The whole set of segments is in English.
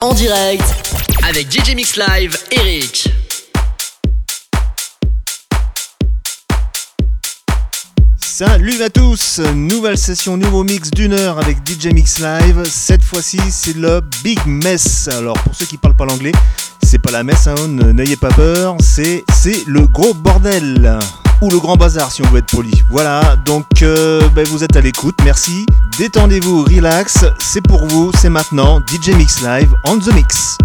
En direct avec DJ Mix Live, Eric. Salut à tous, nouvelle session, nouveau mix d'une heure avec DJ Mix Live. Cette fois-ci, c'est le Big Mess. Alors pour ceux qui parlent pas l'anglais, c'est pas la messe, hein, n'ayez pas peur, c'est c'est le gros bordel ou le grand bazar si on veut être poli. Voilà, donc euh, ben, vous êtes à l'écoute, merci. Détendez-vous, relax, c'est pour vous, c'est maintenant DJ Mix Live on the mix.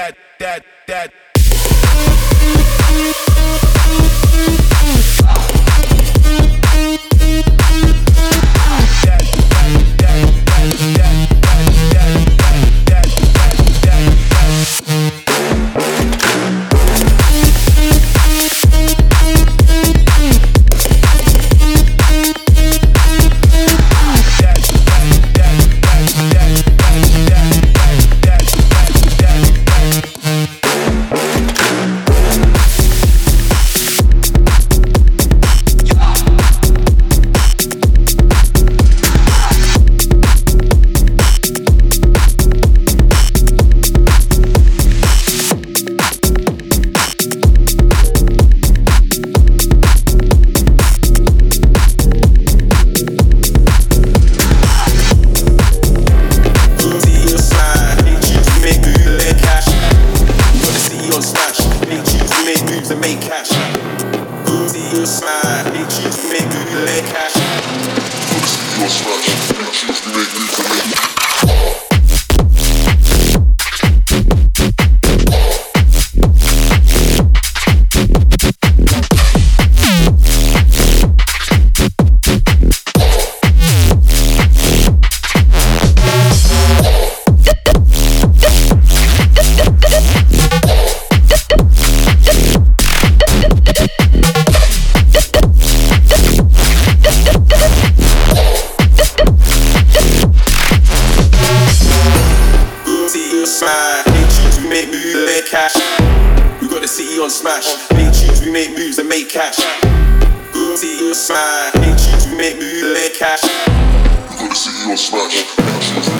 that that that. Cash. Good city on smash. Big tunes, we make and make cash. We got the city on smash.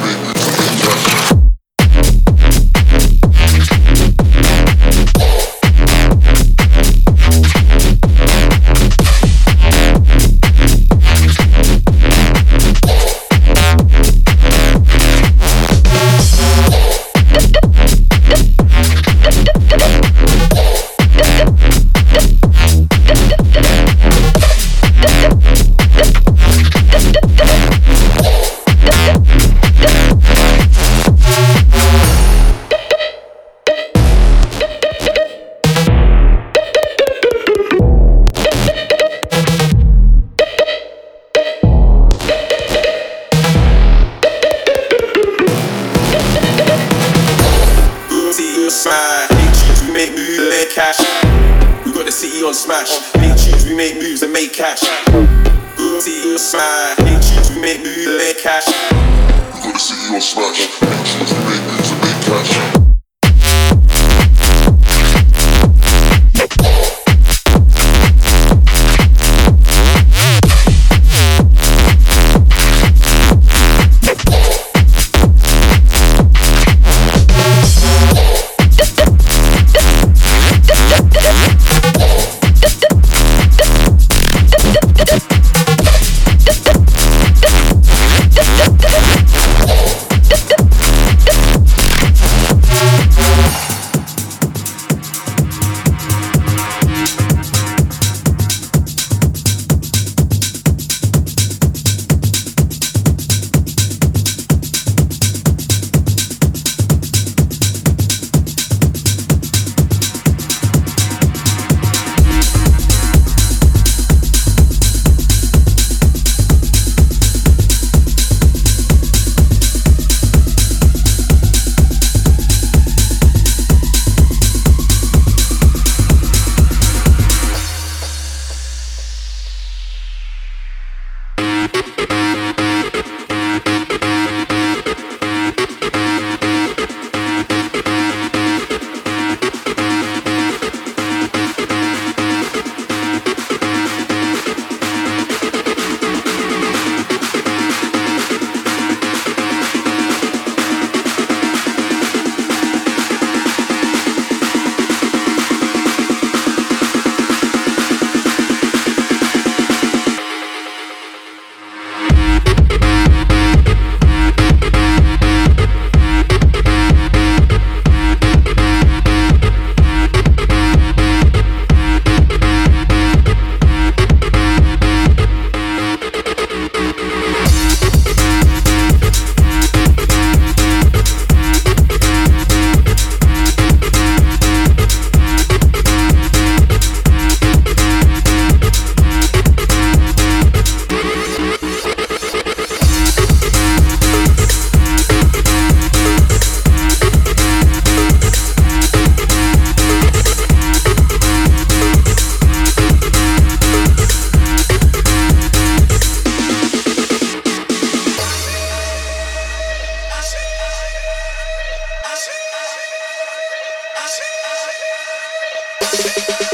Yes.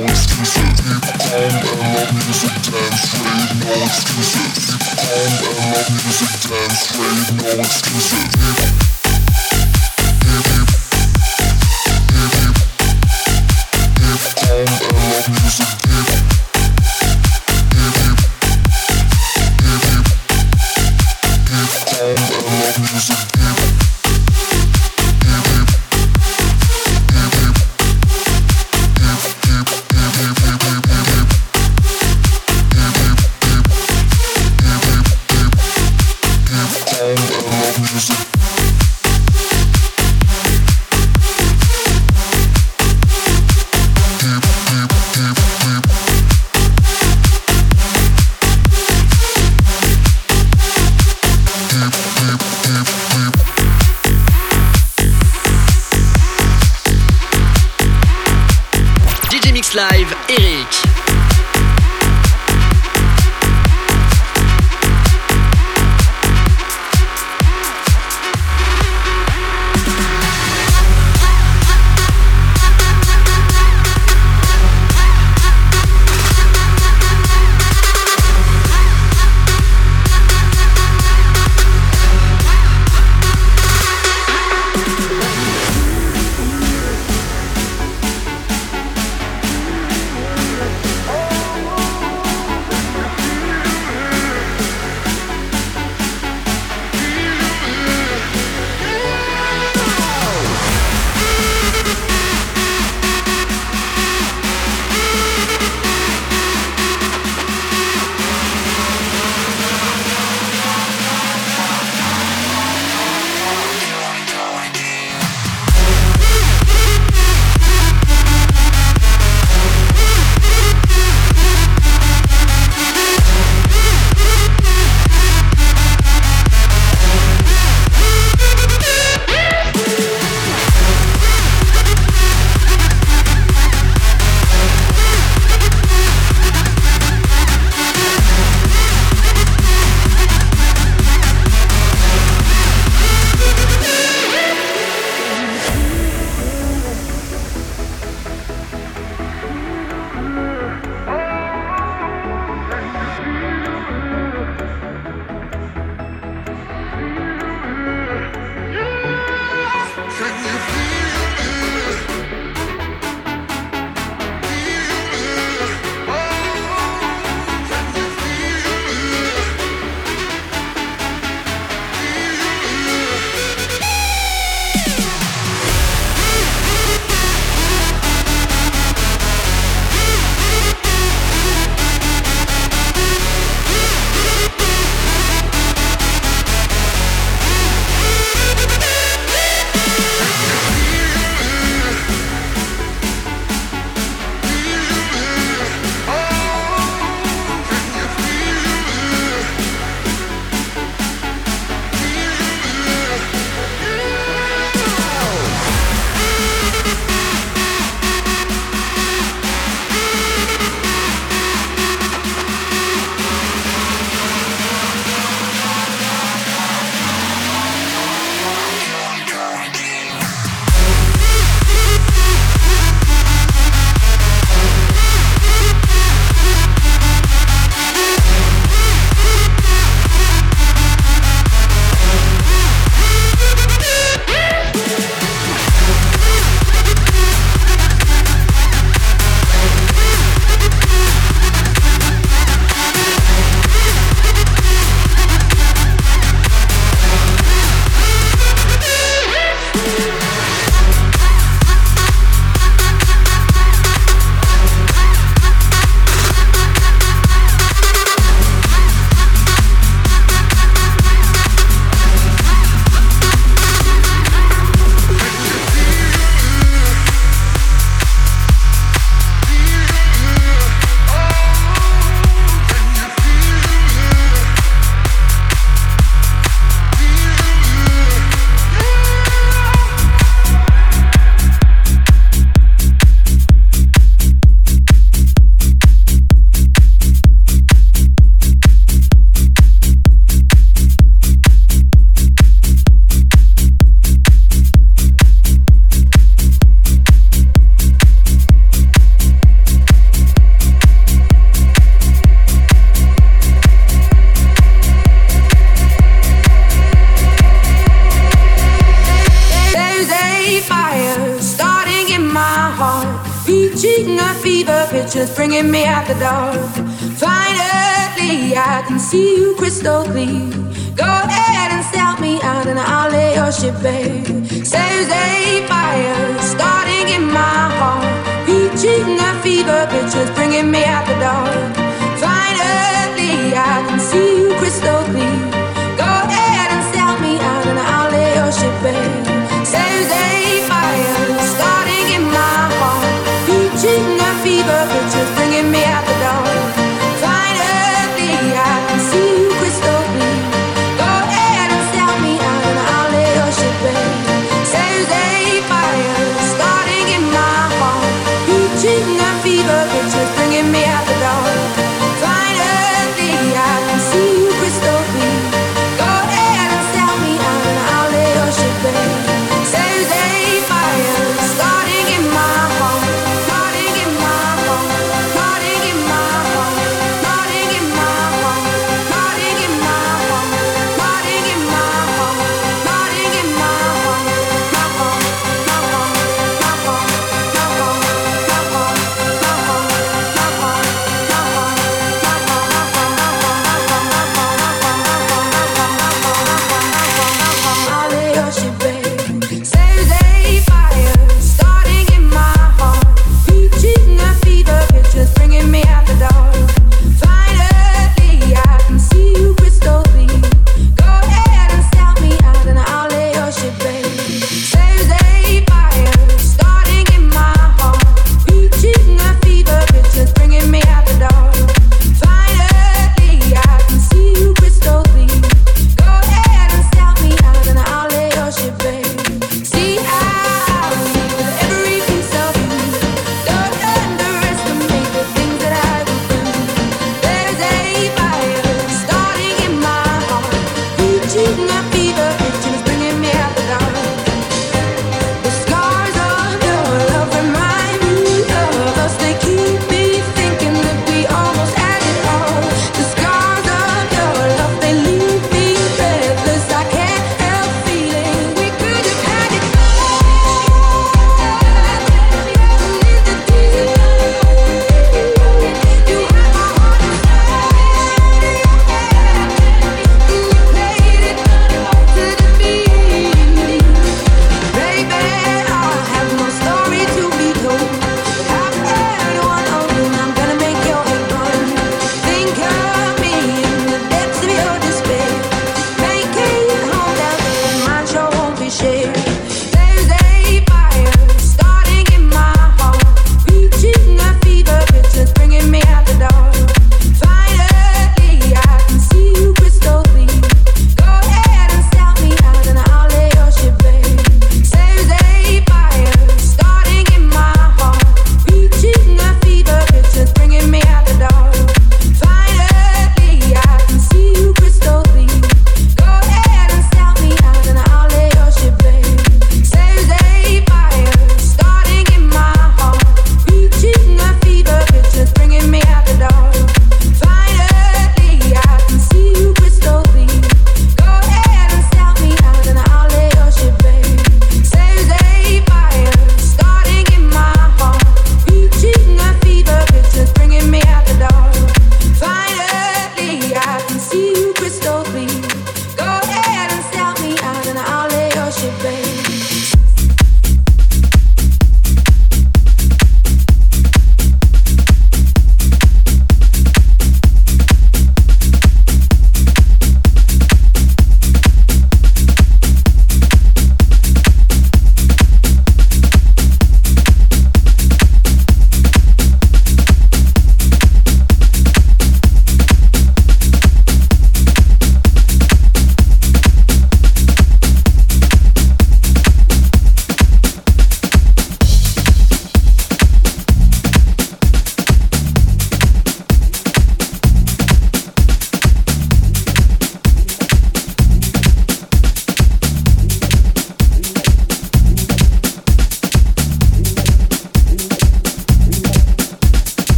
no excuses. Keep calm and love music, dance rave, no excuses. Keep calm and love music, dance rave, no excuses.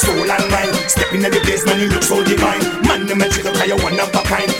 soul and mind. Step in the place, man, you look so divine. Man, the magic look like you one of a kind.